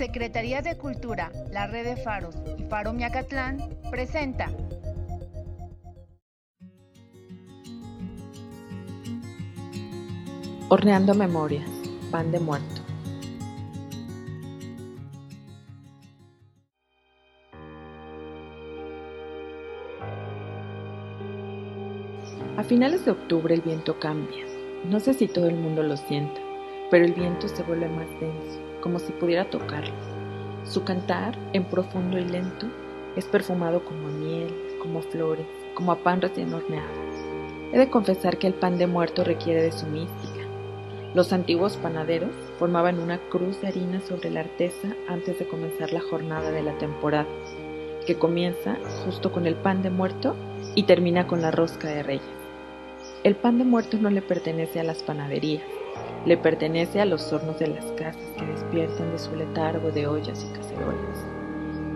Secretaría de Cultura, la Red de Faros y Faro Miacatlán presenta Horneando Memorias, Pan de Muerto. A finales de octubre el viento cambia. No sé si todo el mundo lo sienta, pero el viento se vuelve más denso como si pudiera tocarlo. Su cantar, en profundo y lento, es perfumado como miel, como flores, como pan recién horneado. He de confesar que el pan de muerto requiere de su mística. Los antiguos panaderos formaban una cruz de harina sobre la artesa antes de comenzar la jornada de la temporada, que comienza justo con el pan de muerto y termina con la rosca de reyes. El pan de muerto no le pertenece a las panaderías, le pertenece a los hornos de las casas que despiertan de su letargo de ollas y cacerolas.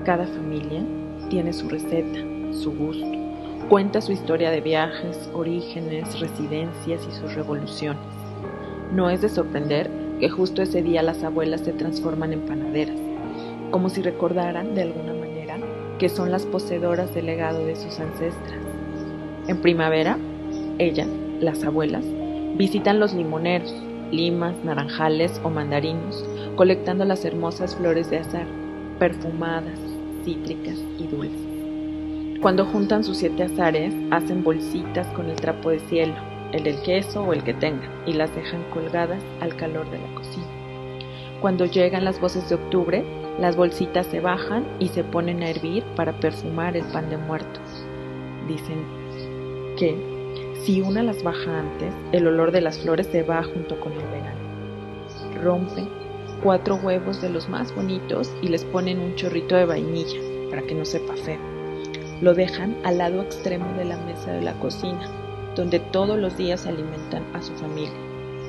Cada familia tiene su receta, su gusto, cuenta su historia de viajes, orígenes, residencias y sus revoluciones. No es de sorprender que justo ese día las abuelas se transforman en panaderas, como si recordaran de alguna manera que son las poseedoras del legado de sus ancestras. En primavera, ellas, las abuelas, visitan los limoneros, limas, naranjales o mandarinos, colectando las hermosas flores de azar, perfumadas, cítricas y dulces. Cuando juntan sus siete azares, hacen bolsitas con el trapo de cielo, el del queso o el que tengan, y las dejan colgadas al calor de la cocina. Cuando llegan las voces de octubre, las bolsitas se bajan y se ponen a hervir para perfumar el pan de muertos. Dicen que si una las baja antes, el olor de las flores se va junto con el verano. Rompen cuatro huevos de los más bonitos y les ponen un chorrito de vainilla para que no sepa feo. Lo dejan al lado extremo de la mesa de la cocina, donde todos los días alimentan a su familia,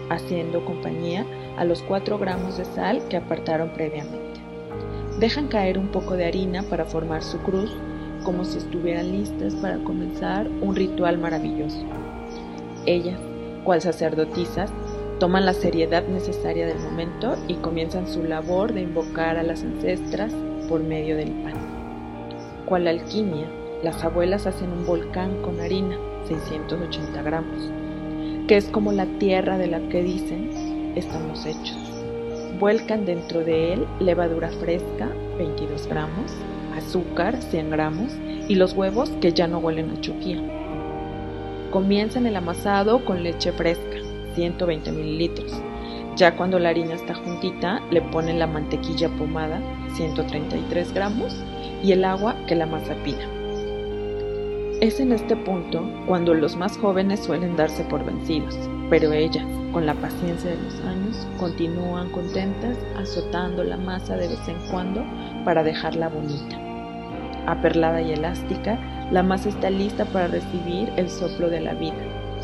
haciendo compañía a los cuatro gramos de sal que apartaron previamente. Dejan caer un poco de harina para formar su cruz como si estuvieran listas para comenzar un ritual maravilloso. Ellas, cual sacerdotisas, toman la seriedad necesaria del momento y comienzan su labor de invocar a las ancestras por medio del pan. Cual alquimia, las abuelas hacen un volcán con harina, 680 gramos, que es como la tierra de la que dicen estamos hechos. Vuelcan dentro de él levadura fresca, 22 gramos, azúcar 100 gramos y los huevos que ya no huelen a chuquía. Comienzan el amasado con leche fresca, 120 mililitros. Ya cuando la harina está juntita, le ponen la mantequilla pomada, 133 gramos, y el agua que la masa pida. Es en este punto cuando los más jóvenes suelen darse por vencidos, pero ellas, con la paciencia de los años, continúan contentas azotando la masa de vez en cuando para dejarla bonita. Aperlada y elástica, la masa está lista para recibir el soplo de la vida,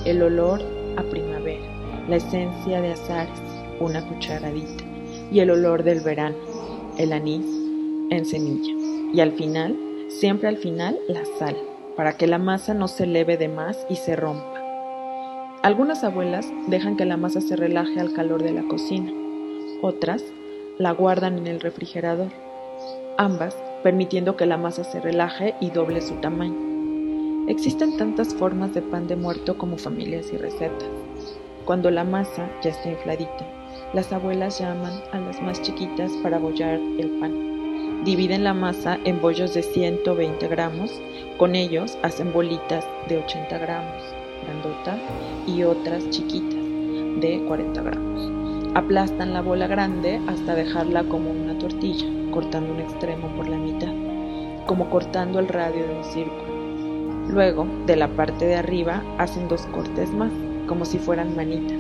el olor a primavera, la esencia de azares, una cucharadita, y el olor del verano, el anís en semilla. Y al final, siempre al final, la sal, para que la masa no se eleve de más y se rompa. Algunas abuelas dejan que la masa se relaje al calor de la cocina, otras la guardan en el refrigerador. Ambas permitiendo que la masa se relaje y doble su tamaño. Existen tantas formas de pan de muerto como familias y recetas. Cuando la masa ya está infladita, las abuelas llaman a las más chiquitas para bollar el pan. Dividen la masa en bollos de 120 gramos, con ellos hacen bolitas de 80 gramos, grandotas, y otras chiquitas de 40 gramos. Aplastan la bola grande hasta dejarla como una tortilla cortando un extremo por la mitad, como cortando el radio de un círculo. Luego, de la parte de arriba, hacen dos cortes más, como si fueran manitas.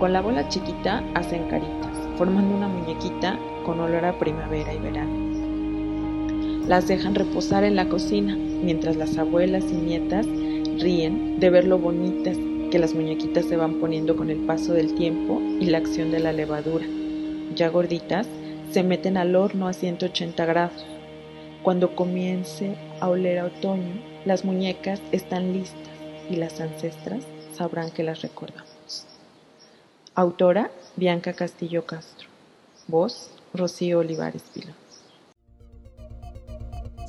Con la bola chiquita hacen caritas, formando una muñequita con olor a primavera y verano. Las dejan reposar en la cocina, mientras las abuelas y nietas ríen de ver lo bonitas que las muñequitas se van poniendo con el paso del tiempo y la acción de la levadura. Ya gorditas, se meten al horno a 180 grados. Cuando comience a oler a otoño, las muñecas están listas y las ancestras sabrán que las recordamos. Autora Bianca Castillo Castro. Voz Rocío Olivares Pilo.